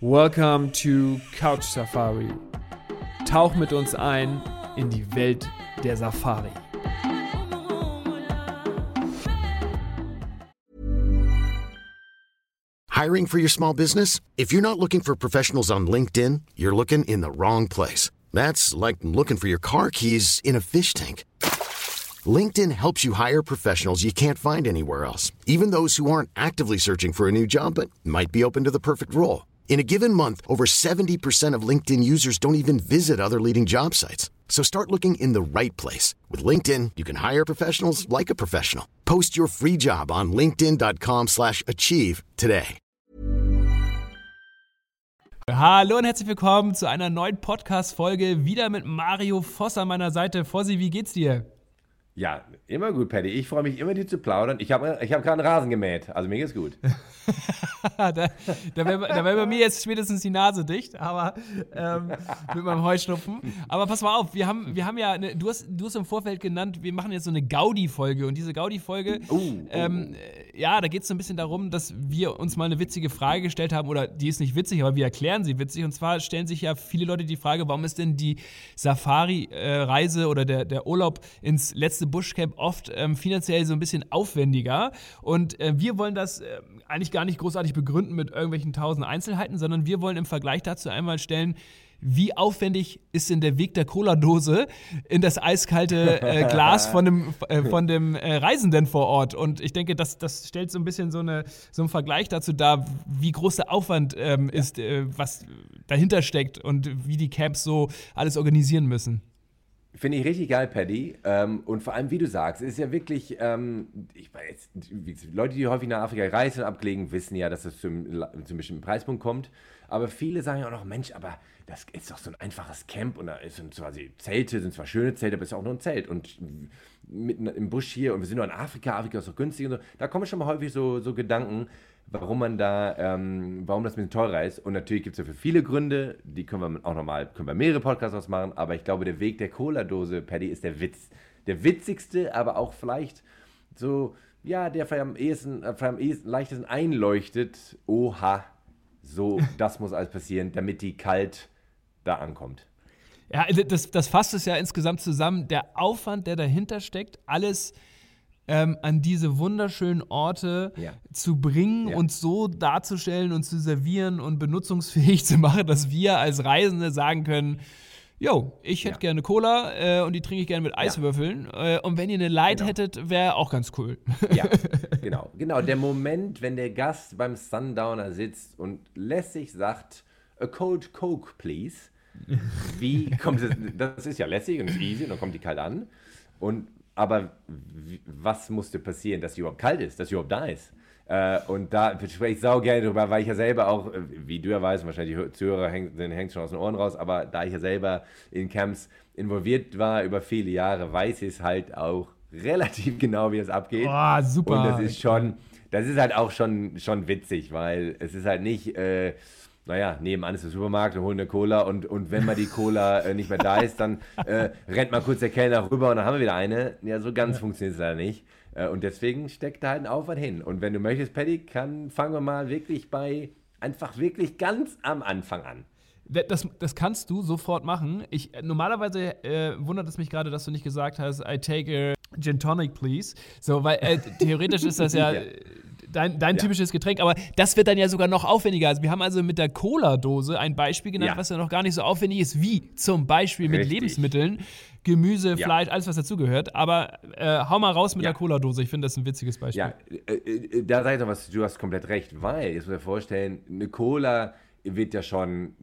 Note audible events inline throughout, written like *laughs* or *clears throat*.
Welcome to Couch Safari. Tauch mit uns ein in die Welt der Safari. Hiring for your small business? If you're not looking for professionals on LinkedIn, you're looking in the wrong place. That's like looking for your car keys in a fish tank. LinkedIn helps you hire professionals you can't find anywhere else, even those who aren't actively searching for a new job but might be open to the perfect role. In a given month, over 70% of LinkedIn users don't even visit other leading job sites. So start looking in the right place. With LinkedIn, you can hire professionals like a professional. Post your free job on linkedin.com slash achieve today. Hallo und herzlich willkommen zu einer neuen Podcast-Folge. Wieder mit Mario Voss an meiner Seite. Fossi, wie geht's dir? Ja, immer gut, Paddy. Ich freue mich immer, dir zu plaudern. Ich habe ich hab gerade einen Rasen gemäht, also mir geht's gut. *laughs* da da wäre wär bei mir jetzt spätestens die Nase dicht, aber ähm, mit meinem Heuschnupfen. Aber pass mal auf, wir haben, wir haben ja, eine, du, hast, du hast im Vorfeld genannt, wir machen jetzt so eine Gaudi-Folge. Und diese Gaudi-Folge, uh, uh, ähm, uh. Ja, da geht es so ein bisschen darum, dass wir uns mal eine witzige Frage gestellt haben, oder die ist nicht witzig, aber wir erklären sie witzig. Und zwar stellen sich ja viele Leute die Frage, warum ist denn die Safari-Reise oder der, der Urlaub ins letzte Bushcamp oft ähm, finanziell so ein bisschen aufwendiger. Und äh, wir wollen das äh, eigentlich gar nicht großartig begründen mit irgendwelchen tausend Einzelheiten, sondern wir wollen im Vergleich dazu einmal stellen, wie aufwendig ist denn der Weg der Cola-Dose in das eiskalte äh, Glas von dem, äh, von dem äh, Reisenden vor Ort? Und ich denke, das, das stellt so ein bisschen so, eine, so einen Vergleich dazu dar, wie groß der Aufwand ähm, ist, äh, was dahinter steckt und wie die Camps so alles organisieren müssen. Finde ich richtig geil, Paddy. Ähm, und vor allem, wie du sagst, ist ja wirklich, ähm, ich weiß, Leute, die häufig nach Afrika reisen und ablegen, wissen ja, dass es zum, zum bestimmten Preispunkt kommt. Aber viele sagen ja auch noch, Mensch, aber das ist doch so ein einfaches Camp und da sind zwar Zelte, sind zwar schöne Zelte, aber es ist auch nur ein Zelt. Und mitten im Busch hier und wir sind nur in Afrika, Afrika ist doch günstig und so. Da kommen schon mal häufig so, so Gedanken, warum man da, ähm, warum das ein bisschen teurer ist. Und natürlich gibt es dafür viele Gründe, die können wir auch nochmal, können wir mehrere Podcasts ausmachen, aber ich glaube, der Weg der Cola-Dose, Paddy, ist der Witz. Der witzigste, aber auch vielleicht so, ja, der vielleicht am ehesten, äh, vielleicht am ehesten, leichtesten einleuchtet. Oha, so, *laughs* das muss alles passieren, damit die kalt da ankommt. Ja, das, das fasst es ja insgesamt zusammen. Der Aufwand, der dahinter steckt, alles ähm, an diese wunderschönen Orte ja. zu bringen ja. und so darzustellen und zu servieren und benutzungsfähig *laughs* zu machen, dass wir als Reisende sagen können, Jo, ich hätte ja. gerne Cola äh, und die trinke ich gerne mit Eiswürfeln. Ja. Äh, und wenn ihr eine Light genau. hättet, wäre auch ganz cool. Ja, *laughs* genau. Genau, der Moment, wenn der Gast beim Sundowner sitzt und lässig sagt, a cold Coke, please. Wie kommt es, das ist ja lässig und easy und dann kommt die kalt an. Und aber was musste passieren, dass sie überhaupt kalt ist, dass sie überhaupt da ist? Äh, und da spreche ich sau gerne drüber, weil ich ja selber auch, äh, wie du ja weißt, wahrscheinlich die Zuhörer hängen, hängen schon aus den Ohren raus, aber da ich ja selber in Camps involviert war über viele Jahre, weiß ich es halt auch *laughs* relativ genau, wie es abgeht. Oh, super. Und das ist schon, das ist halt auch schon, schon witzig, weil es ist halt nicht. Äh, naja, nebenan ist der Supermarkt, wir holen eine Cola und, und wenn mal die Cola äh, nicht mehr da ist, dann äh, rennt mal kurz der Kellner rüber und dann haben wir wieder eine. Ja, so ganz ja. funktioniert es leider nicht. Äh, und deswegen steckt da halt ein Aufwand hin. Und wenn du möchtest, Paddy, kann, fangen wir mal wirklich bei, einfach wirklich ganz am Anfang an. Das, das kannst du sofort machen. Ich, normalerweise äh, wundert es mich gerade, dass du nicht gesagt hast, I take a Gin Tonic, please. So, weil äh, theoretisch ist das ja, *laughs* ja dein, dein ja. typisches Getränk, aber das wird dann ja sogar noch aufwendiger. Also wir haben also mit der Cola-Dose ein Beispiel genannt, ja. was ja noch gar nicht so aufwendig ist, wie zum Beispiel mit Richtig. Lebensmitteln, Gemüse, ja. Fleisch, alles was dazugehört. Aber äh, hau mal raus mit der Cola-Dose. Ich finde das ein witziges Beispiel. Ja, äh, äh, da sag ich doch was, du hast komplett recht, weil, jetzt muss ich mir vorstellen, eine Cola wird ja schon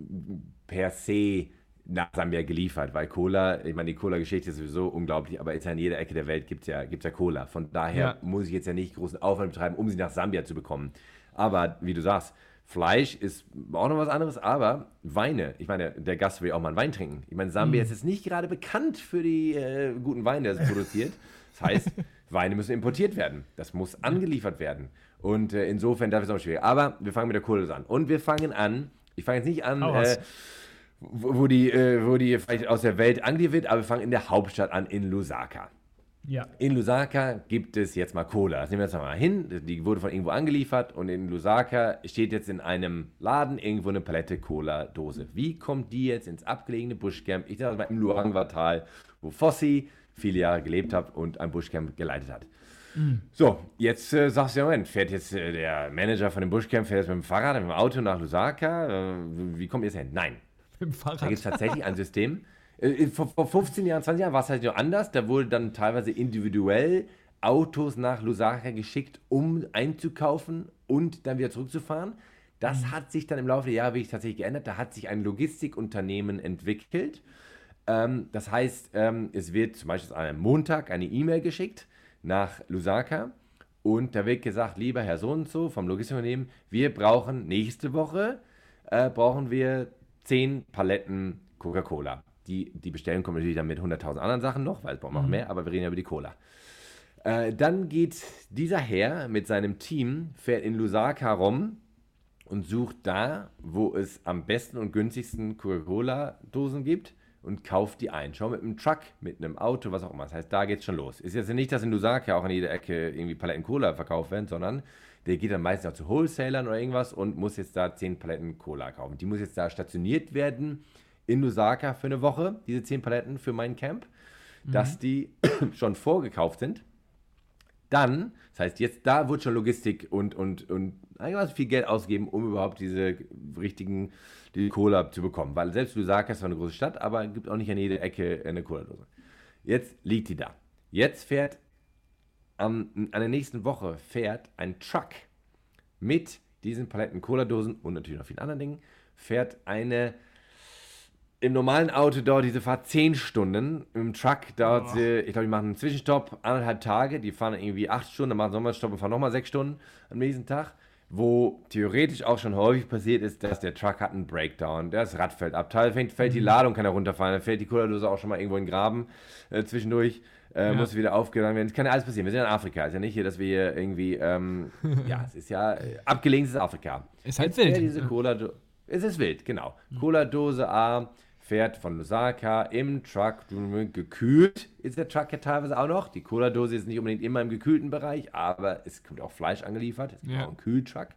per se nach Sambia geliefert, weil Cola, ich meine, die Cola-Geschichte ist sowieso unglaublich, aber jetzt in jeder Ecke der Welt gibt es ja, gibt's ja Cola. Von daher ja. muss ich jetzt ja nicht großen Aufwand betreiben, um sie nach Sambia zu bekommen. Aber wie du sagst, Fleisch ist auch noch was anderes, aber Weine, ich meine, der Gast will auch mal einen Wein trinken. Ich meine, Sambia mhm. ist jetzt nicht gerade bekannt für die äh, guten Weine, die es produziert. Das heißt, *laughs* Weine müssen importiert werden. Das muss angeliefert werden. Und äh, insofern darf es auch schwierig. Aber wir fangen mit der Kohle an. Und wir fangen an, ich fange jetzt nicht an, äh, wo die, äh, wo die vielleicht aus der Welt wird, aber wir fangen in der Hauptstadt an, in Lusaka. Ja. In Lusaka gibt es jetzt mal Cola. Das nehmen wir jetzt mal hin. Die wurde von irgendwo angeliefert und in Lusaka steht jetzt in einem Laden irgendwo eine Palette Cola-Dose. Wie kommt die jetzt ins abgelegene Buschcamp? Ich sage mal im Luangwa-Tal, wo Fossi viele Jahre gelebt hat und ein Buschcamp geleitet hat. Mhm. So, jetzt äh, sagst du ja, Moment, fährt jetzt äh, der Manager von dem Buschcamp, fährt jetzt mit dem Fahrrad, mit dem Auto nach Lusaka? Äh, wie kommt ihr jetzt hin? Nein. *laughs* Mit dem Fahrrad? Da gibt es tatsächlich ein System. Äh, äh, vor, vor 15 Jahren, 20 Jahren war es halt noch anders. Da wurde dann teilweise individuell Autos nach Lusaka geschickt, um einzukaufen und dann wieder zurückzufahren. Das mhm. hat sich dann im Laufe der Jahre wirklich tatsächlich geändert. Da hat sich ein Logistikunternehmen entwickelt. Ähm, das heißt, ähm, es wird zum Beispiel an einem Montag eine E-Mail geschickt nach Lusaka und da wird gesagt, lieber Herr so und so vom Logistikunternehmen, wir brauchen nächste Woche, äh, brauchen wir 10 Paletten Coca-Cola. Die, die Bestellung kommt natürlich dann mit 100.000 anderen Sachen noch, weil es brauchen wir mhm. mehr, aber wir reden ja über die Cola. Äh, dann geht dieser Herr mit seinem Team, fährt in Lusaka rum und sucht da, wo es am besten und günstigsten Coca-Cola-Dosen gibt und kauft die ein. Schau mit einem Truck, mit einem Auto, was auch immer. Das heißt, da geht's schon los. Ist jetzt nicht, dass in Lusaka auch in jeder Ecke irgendwie Paletten Cola verkauft werden, sondern der geht dann meistens auch zu Wholesalern oder irgendwas und muss jetzt da 10 Paletten Cola kaufen. Die muss jetzt da stationiert werden in Lusaka für eine Woche, diese 10 Paletten für mein Camp, mhm. dass die *clears throat* schon vorgekauft sind. Dann, das heißt, jetzt da wird schon Logistik und, und, und eigentlich viel Geld ausgeben, um überhaupt diese richtigen, die Cola zu bekommen. Weil selbst Lusaka ist zwar eine große Stadt, aber es gibt auch nicht an jeder Ecke eine Cola-Dose. Jetzt liegt die da. Jetzt fährt am, an der nächsten Woche fährt ein Truck mit diesen Paletten Cola-Dosen und natürlich noch vielen anderen Dingen, fährt eine im normalen Auto dauert diese Fahrt 10 Stunden. Im Truck dauert oh. sie, ich glaube, die machen einen Zwischenstopp, anderthalb Tage. Die fahren irgendwie 8 Stunden, dann machen einen Stopp und fahren nochmal 6 Stunden am nächsten Tag. Wo theoretisch auch schon häufig passiert ist, dass der Truck hat einen Breakdown, das Rad fällt ab, Teil fällt, fällt die mhm. Ladung, kann er runterfallen, dann fällt die Cola-Dose auch schon mal irgendwo in den Graben äh, zwischendurch. Äh, ja. Muss wieder aufgeladen werden. Es kann ja alles passieren. Wir sind in Afrika. Es ist ja nicht hier, dass wir hier irgendwie. Ähm, *laughs* ja, es ist ja äh, abgelegenes Afrika. Ist halt wild. Diese Cola es ist wild, genau. Mhm. Cola-Dose A fährt von Lusaka im Truck, gekühlt ist der Truck ja teilweise auch noch. Die Cola-Dose ist nicht unbedingt immer im gekühlten Bereich, aber es kommt auch Fleisch angeliefert. Es gibt ja. auch einen Kühltruck.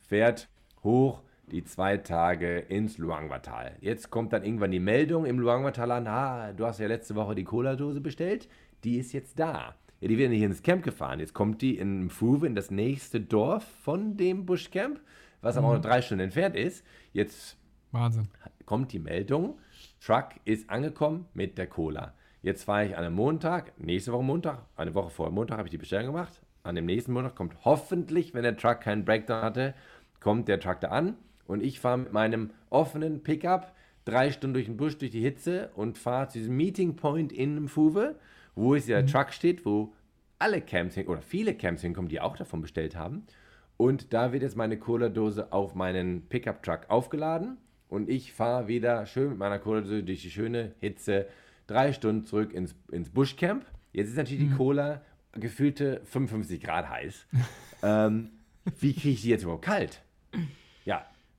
Fährt hoch die zwei Tage ins Luangwa-Tal. Jetzt kommt dann irgendwann die Meldung im Luangwa-Tal an, ah, du hast ja letzte Woche die Cola-Dose bestellt, die ist jetzt da. Ja, die wird nicht ins Camp gefahren. Jetzt kommt die in Mfuwe, in das nächste Dorf von dem Buschcamp, was mhm. aber auch noch drei Stunden entfernt ist. Jetzt Wahnsinn. kommt die Meldung, Truck ist angekommen mit der Cola. Jetzt fahre ich an einem Montag, nächste Woche Montag, eine Woche vor Montag habe ich die Bestellung gemacht. An dem nächsten Montag kommt hoffentlich, wenn der Truck keinen Breakdown hatte, kommt der Truck da an und ich fahre mit meinem offenen Pickup drei Stunden durch den Busch, durch die Hitze und fahre zu diesem Meeting Point in Mfuwe, wo jetzt der mhm. Truck steht, wo alle Camps hin, oder viele Camps hinkommen, die auch davon bestellt haben. Und da wird jetzt meine Cola-Dose auf meinen Pickup-Truck aufgeladen und ich fahre wieder schön mit meiner Cola durch die schöne Hitze drei Stunden zurück ins, ins Buschcamp. Jetzt ist natürlich mhm. die Cola gefühlte 55 Grad heiß. *laughs* ähm, wie kriege ich die jetzt überhaupt kalt?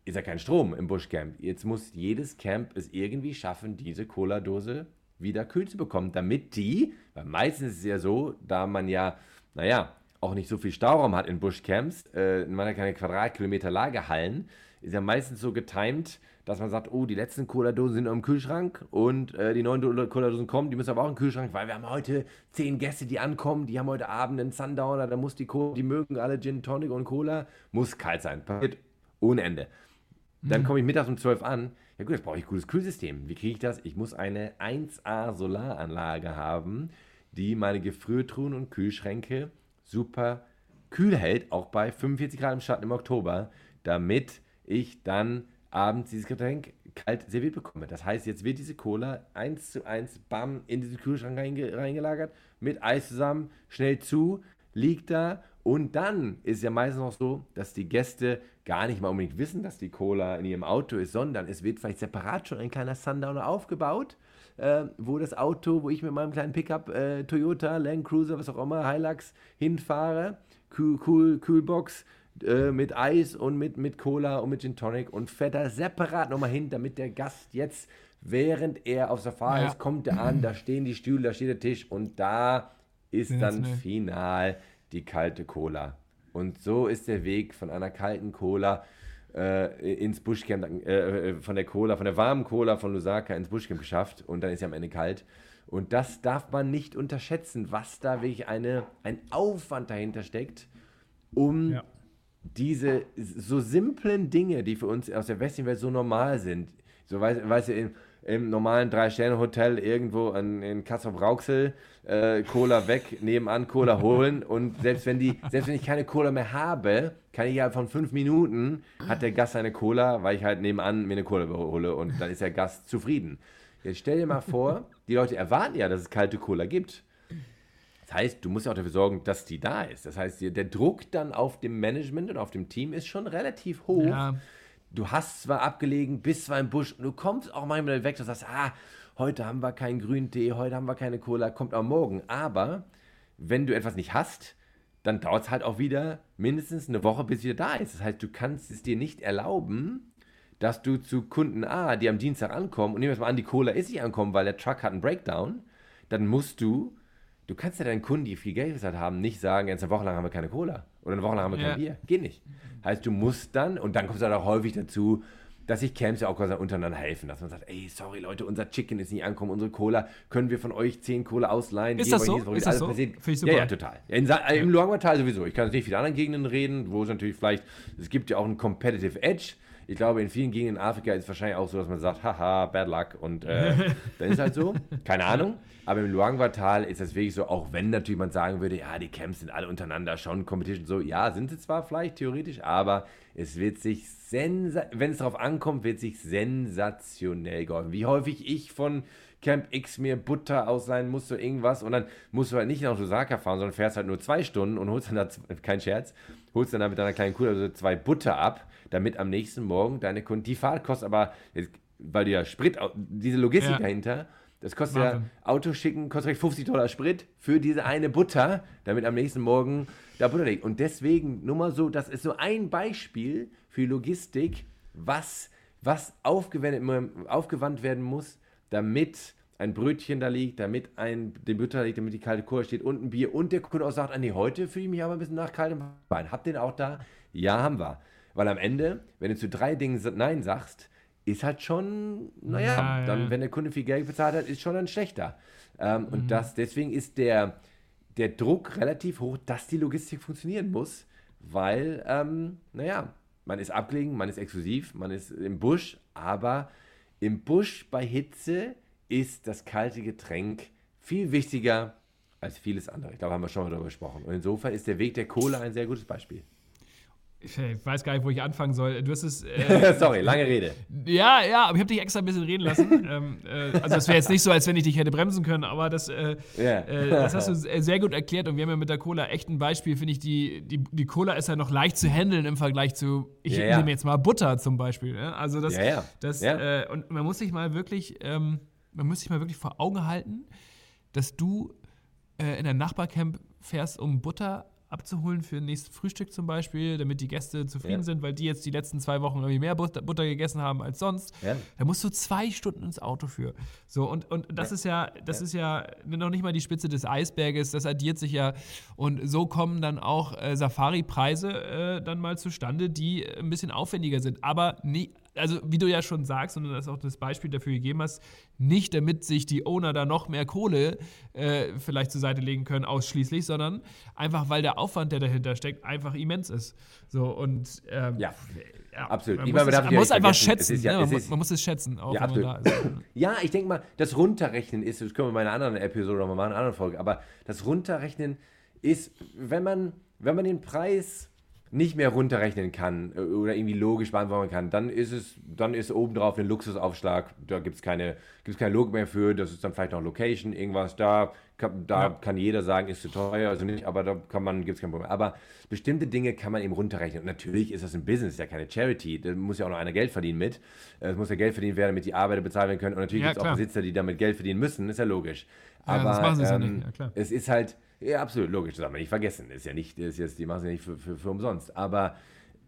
Ist ja kein Strom im Buschcamp. Jetzt muss jedes Camp es irgendwie schaffen, diese Cola-Dose wieder kühl zu bekommen, damit die, weil meistens ist es ja so, da man ja, naja, auch nicht so viel Stauraum hat in Buschcamps, äh, man hat keine Quadratkilometer Lagerhallen, ist ja meistens so getimt, dass man sagt, oh, die letzten Cola-Dosen sind im Kühlschrank und äh, die neuen Cola-Dosen kommen, die müssen aber auch im Kühlschrank, weil wir haben heute zehn Gäste, die ankommen, die haben heute Abend einen Sundowner, da muss die Cola, die mögen alle Gin Tonic und Cola, muss kalt sein. Passiert ohne Ende. Dann mhm. komme ich mittags um 12 an. Ja gut, jetzt brauche ich ein gutes Kühlsystem. Wie kriege ich das? Ich muss eine 1A Solaranlage haben, die meine Gefriertruhen und Kühlschränke super kühl hält, auch bei 45 Grad im Schatten im Oktober, damit ich dann abends dieses Getränk kalt serviert bekomme. Das heißt, jetzt wird diese Cola eins zu eins bam in diesen Kühlschrank reinge reingelagert, mit Eis zusammen, schnell zu, liegt da und dann ist es ja meistens noch so, dass die Gäste gar nicht mal unbedingt wissen, dass die Cola in ihrem Auto ist, sondern es wird vielleicht separat schon ein kleiner Sundowner aufgebaut, äh, wo das Auto, wo ich mit meinem kleinen Pickup äh, Toyota, Land Cruiser, was auch immer, Hilux hinfahre, Kühl, Kühl, Kühlbox, äh, mit Eis und mit, mit Cola und mit Gin Tonic und fährt da separat nochmal hin, damit der Gast jetzt, während er auf Safari ja. ist, kommt er an, da stehen die Stühle, da steht der Tisch und da ist dann final die kalte Cola. Und so ist der Weg von einer kalten Cola äh, ins Buschcamp, äh, äh, von der Cola, von der warmen Cola von Lusaka ins Buschcamp geschafft und dann ist sie am Ende kalt. Und das darf man nicht unterschätzen, was da wirklich eine, ein Aufwand dahinter steckt, um ja. diese so simplen Dinge, die für uns aus der westlichen Welt so normal sind, so weißt, weißt du, im, normalen Drei-Sterne-Hotel irgendwo in, in Kassel-Brauxel äh, Cola weg, nebenan Cola holen und selbst wenn, die, selbst wenn ich keine Cola mehr habe, kann ich ja von fünf Minuten, hat der Gast eine Cola, weil ich halt nebenan mir eine Cola hole und dann ist der Gast zufrieden. Jetzt stell dir mal vor, die Leute erwarten ja, dass es kalte Cola gibt. Das heißt, du musst ja auch dafür sorgen, dass die da ist. Das heißt, der Druck dann auf dem Management und auf dem Team ist schon relativ hoch. Ja. Du hast zwar abgelegen, bist zwar im Busch und du kommst auch manchmal weg, du sagst, ah, heute haben wir keinen grünen Tee, heute haben wir keine Cola, kommt auch morgen. Aber wenn du etwas nicht hast, dann dauert es halt auch wieder mindestens eine Woche, bis es wieder da ist. Das heißt, du kannst es dir nicht erlauben, dass du zu Kunden A, die am Dienstag ankommen, und nehmen wir mal an, die Cola ist nicht ankommen, weil der Truck hat einen Breakdown, dann musst du, du kannst ja deinen Kunden, die viel Geld bezahlt haben, nicht sagen, jetzt eine Woche lang haben wir keine Cola oder eine Woche lang haben wir ja. kein Bier. Geht nicht. Heißt, du musst dann, und dann kommt es halt auch häufig dazu, dass sich Camps ja auch quasi untereinander helfen, dass man sagt, ey, sorry Leute, unser Chicken ist nicht angekommen, unsere Cola, können wir von euch 10 Cola ausleihen? Ist das so? Ist das so? Finde ich super. Ja, ja, total. In, Im Luangwa-Tal sowieso. Ich kann jetzt nicht viele anderen Gegenden reden, wo es natürlich vielleicht, es gibt ja auch einen Competitive Edge. Ich glaube, in vielen Gegenden in Afrika ist es wahrscheinlich auch so, dass man sagt, haha, bad luck und äh, *laughs* dann ist halt so. Keine Ahnung. Aber im Luangwa-Tal ist das wirklich so, auch wenn natürlich man sagen würde, ja, die Camps sind alle untereinander schon Competition so. Ja, sind sie zwar vielleicht theoretisch, aber es wird sich, wenn es darauf ankommt, wird sich sensationell geholfen. Wie häufig ich von Camp X mir Butter ausleihen musste, irgendwas und dann musst du halt nicht nach Osaka fahren, sondern fährst halt nur zwei Stunden und holst dann da, kein Scherz, holst dann da mit deiner kleinen Kuh also zwei Butter ab, damit am nächsten Morgen deine Kunden, die Fahrt kostet aber, weil du ja Sprit, diese Logistik ja. dahinter, das kostet Wahnsinn. ja, Auto schicken, kostet 50 Dollar Sprit für diese eine Butter, damit am nächsten Morgen da Butter liegt. Und deswegen, nur mal so, das ist so ein Beispiel für Logistik, was, was aufgewandt, aufgewandt werden muss, damit ein Brötchen da liegt, damit ein den Butter liegt, damit die kalte Cola steht und ein Bier und der Kunde auch sagt, ah nee, heute fühle ich mich aber ein bisschen nach kaltem Wein. Habt ihr den auch da? Ja, haben wir. Weil am Ende, wenn du zu drei Dingen Nein sagst, ist halt schon, naja, ja, dann, wenn der Kunde viel Geld bezahlt hat, ist schon dann schlechter. Ähm, mhm. Und das, deswegen ist der, der Druck relativ hoch, dass die Logistik funktionieren muss, weil, ähm, naja, man ist abgelegen, man ist exklusiv, man ist im Busch, aber im Busch bei Hitze ist das kalte Getränk viel wichtiger als vieles andere. Ich glaube, haben wir schon mal darüber gesprochen. Und insofern ist der Weg der Kohle ein sehr gutes Beispiel ich weiß gar nicht, wo ich anfangen soll. Du hast es. Äh, *laughs* Sorry, lange Rede. Ja, ja, aber ich habe dich extra ein bisschen reden lassen. *laughs* ähm, äh, also, es wäre jetzt nicht so, als wenn ich dich hätte bremsen können, aber das, äh, yeah. Äh, das hast du sehr gut erklärt. Und wir haben ja mit der Cola echt ein Beispiel, finde ich. Die, die, die Cola ist ja noch leicht zu handeln im Vergleich zu, ich ja, nehme jetzt mal Butter zum Beispiel. Also, das. Ja. das äh, und man muss sich mal wirklich, ähm, man muss sich mal wirklich vor Augen halten, dass du äh, in ein Nachbarcamp fährst, um Butter abzuholen für ein nächstes Frühstück zum Beispiel, damit die Gäste zufrieden ja. sind, weil die jetzt die letzten zwei Wochen irgendwie mehr Butter, Butter gegessen haben als sonst. Ja. Da musst du zwei Stunden ins Auto für. So, und, und das ja. ist ja, das ist ja noch nicht mal die Spitze des Eisberges, das addiert sich ja. Und so kommen dann auch äh, Safari-Preise äh, dann mal zustande, die ein bisschen aufwendiger sind. Aber nie, also wie du ja schon sagst, und das ist auch das Beispiel dafür gegeben hast, nicht damit sich die Owner da noch mehr Kohle äh, vielleicht zur Seite legen können, ausschließlich, sondern einfach, weil der Aufwand, der dahinter steckt, einfach immens ist. So und ähm, ja. Ja, absolut. Man, muss, es, man muss einfach schätzen. Ja, ne? man, ist, man, muss es schätzen, auch ja, absolut. *clears throat* ja, ich denke mal, das Runterrechnen ist, das können wir in einer anderen Episode nochmal machen, in einer anderen Folge, aber das Runterrechnen ist, wenn man, wenn man den Preis nicht mehr runterrechnen kann äh, oder irgendwie logisch beantworten kann, dann ist es, dann ist obendrauf ein Luxusaufschlag, da gibt es keine, gibt's keine Logik mehr für, das ist dann vielleicht noch Location, irgendwas, da, kann, da ja. kann jeder sagen, ist zu teuer, also nicht, aber da kann man, gibt es kein Problem. Aber bestimmte Dinge kann man eben runterrechnen. Und natürlich ist das ein Business, ist ja keine Charity, da muss ja auch noch einer Geld verdienen mit. Es muss ja Geld verdienen werden, damit die Arbeiter bezahlt werden können. Und natürlich ja, gibt es auch Besitzer, die damit Geld verdienen müssen, ist ja logisch. Aber ja, das machen sie ähm, ja nicht. Ja, es ist halt, ja, absolut, logisch, das darf man nicht vergessen. Ist ja nicht, ist jetzt, die machen es ja nicht für, für, für umsonst. Aber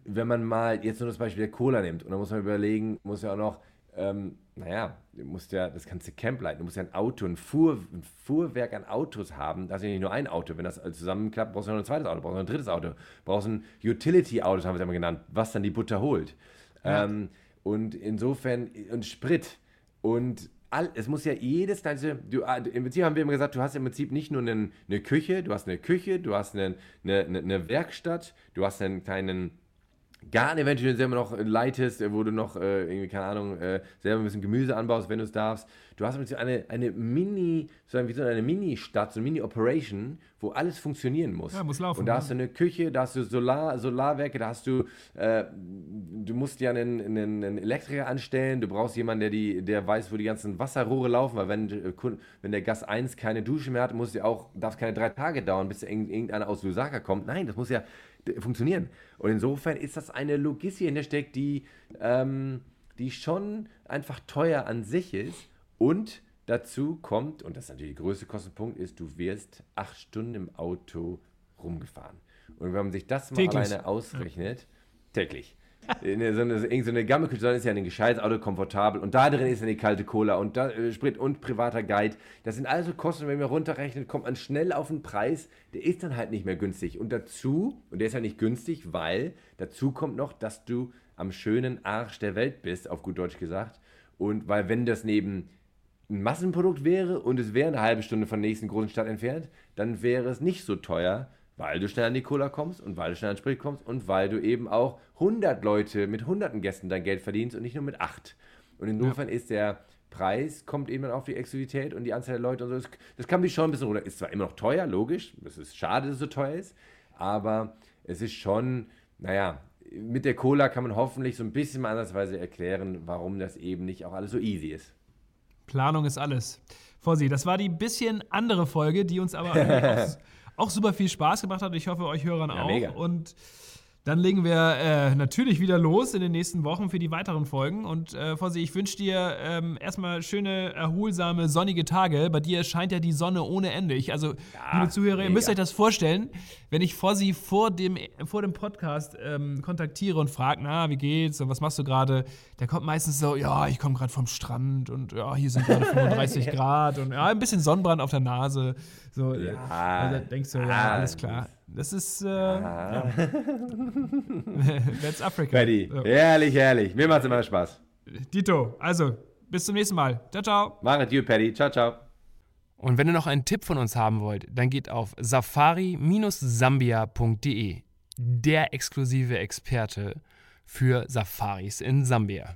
wenn man mal jetzt nur das Beispiel der Cola nimmt und dann muss man überlegen, muss ja auch noch ähm, naja, du musst ja das ganze Camp leiten, du musst ja ein Auto, ein, Fuhr, ein Fuhrwerk an Autos haben. Das ist ja nicht nur ein Auto. Wenn das zusammenklappt, brauchst du noch ein zweites Auto, brauchst du noch ein drittes Auto, brauchst ein Utility-Auto, haben wir es immer genannt, was dann die Butter holt. Ja. Ähm, und insofern, und Sprit und all, es muss ja jedes kleinste, du, ah, im Prinzip haben wir immer gesagt, du hast im Prinzip nicht nur einen, eine Küche, du hast eine Küche, du hast eine, eine, eine Werkstatt, du hast einen kleinen Garten eventuell selber noch leitest, wo du noch, äh, irgendwie, keine Ahnung, äh, selber ein bisschen Gemüse anbaust, wenn du es darfst. Du hast eine, eine Mini, so wie so eine Mini-Stadt, so eine Mini-Operation, wo alles funktionieren muss. Ja, muss laufen. Und da ja. hast du eine Küche, da hast du Solar, Solarwerke, da hast du, äh, du musst ja einen, einen, einen, Elektriker anstellen, du brauchst jemanden, der, die, der weiß, wo die ganzen Wasserrohre laufen, weil wenn, äh, wenn der Gast 1 keine Dusche mehr hat, muss ja auch, darf es keine drei Tage dauern, bis irgendeiner aus Lusaka kommt. Nein, das muss ja funktionieren. Und insofern ist das eine Logistik hintersteckt, die, ähm, die schon einfach teuer an sich ist. Und dazu kommt, und das ist natürlich der größte Kostenpunkt, ist, du wirst acht Stunden im Auto rumgefahren. Und wenn man sich das mal täglich. alleine ausrechnet, ja. täglich, eine, so eine, so eine Gammelküche, ist ja ein gescheites Auto komfortabel und da drin ist eine kalte Cola und da, äh, Sprit und privater Guide. Das sind also Kosten, wenn man runterrechnet, kommt man schnell auf einen Preis, der ist dann halt nicht mehr günstig. Und dazu, und der ist ja nicht günstig, weil dazu kommt noch, dass du am schönen Arsch der Welt bist, auf gut Deutsch gesagt. Und weil wenn das neben ein Massenprodukt wäre und es wäre eine halbe Stunde von der nächsten großen Stadt entfernt, dann wäre es nicht so teuer, weil du schnell an die Cola kommst und weil du schnell an Sprit kommst und weil du eben auch 100 Leute mit hunderten Gästen dein Geld verdienst und nicht nur mit acht. Und insofern ja. ist der Preis, kommt eben auf die Exklusivität und die Anzahl der Leute und so. Das, das kann mich schon ein bisschen runter. Ist zwar immer noch teuer, logisch. Es ist schade, dass es so teuer ist. Aber es ist schon, naja, mit der Cola kann man hoffentlich so ein bisschen mal andersweise erklären, warum das eben nicht auch alles so easy ist. Planung ist alles. Vorsicht, das war die bisschen andere Folge, die uns aber *laughs* auch auch super viel Spaß gemacht hat. Ich hoffe, euch Hörern ja, auch. Mega. Und dann legen wir äh, natürlich wieder los in den nächsten Wochen für die weiteren Folgen. Und äh, Fossi, ich wünsche dir ähm, erstmal schöne, erholsame, sonnige Tage. Bei dir scheint ja die Sonne ohne Ende. Ich, also, ja, liebe Zuhörer, mega. ihr müsst euch das vorstellen, wenn ich Fossi vor dem, vor dem Podcast ähm, kontaktiere und frage, na, wie geht's und was machst du gerade? Der kommt meistens so, ja, ich komme gerade vom Strand und ja, hier sind gerade 35 *laughs* Grad und ja, ein bisschen Sonnenbrand auf der Nase. So, ja, also denkst du, ja, alles klar. Das ist, äh, ja. *laughs* That's Africa. Paddy, so. herrlich, herrlich. Mir macht's immer Spaß. Dito, also, bis zum nächsten Mal. Ciao, ciao. Mach es gut, Paddy. Ciao, ciao. Und wenn ihr noch einen Tipp von uns haben wollt, dann geht auf safari-sambia.de. Der exklusive Experte für Safaris in Sambia.